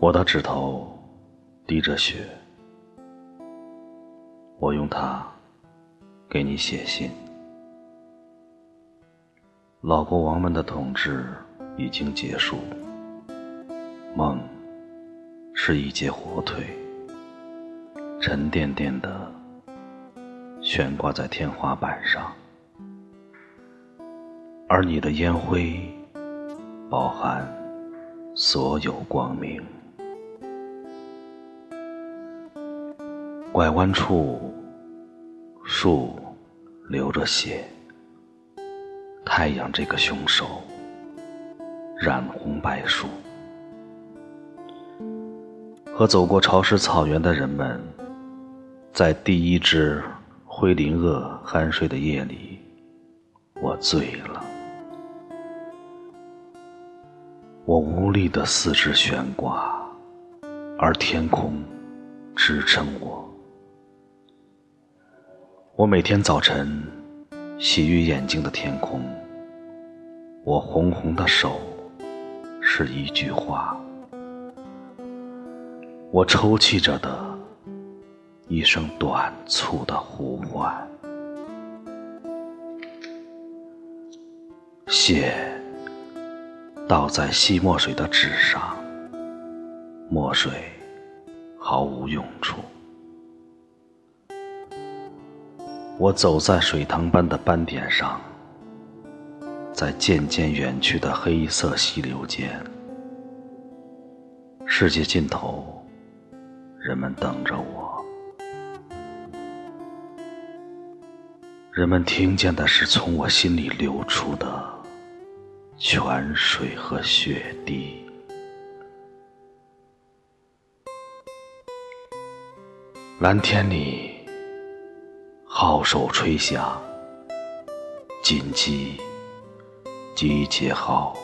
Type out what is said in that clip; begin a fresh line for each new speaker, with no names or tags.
我的指头滴着血，我用它给你写信。老国王们的统治已经结束，梦是一截火腿，沉甸甸的悬挂在天花板上，而你的烟灰饱含所有光明。拐弯处，树流着血。太阳这个凶手，染红白树。和走过潮湿草原的人们，在第一只灰林鳄酣睡的夜里，我醉了。我无力的四肢悬挂，而天空支撑我。我每天早晨洗浴眼睛的天空，我红红的手是一句话，我抽泣着的一声短促的呼唤。血倒在吸墨水的纸上，墨水毫无用处。我走在水塘般的斑点上，在渐渐远去的黑色溪流间，世界尽头，人们等着我。人们听见的是从我心里流出的泉水和血滴。蓝天里。号手吹响，紧急集结号。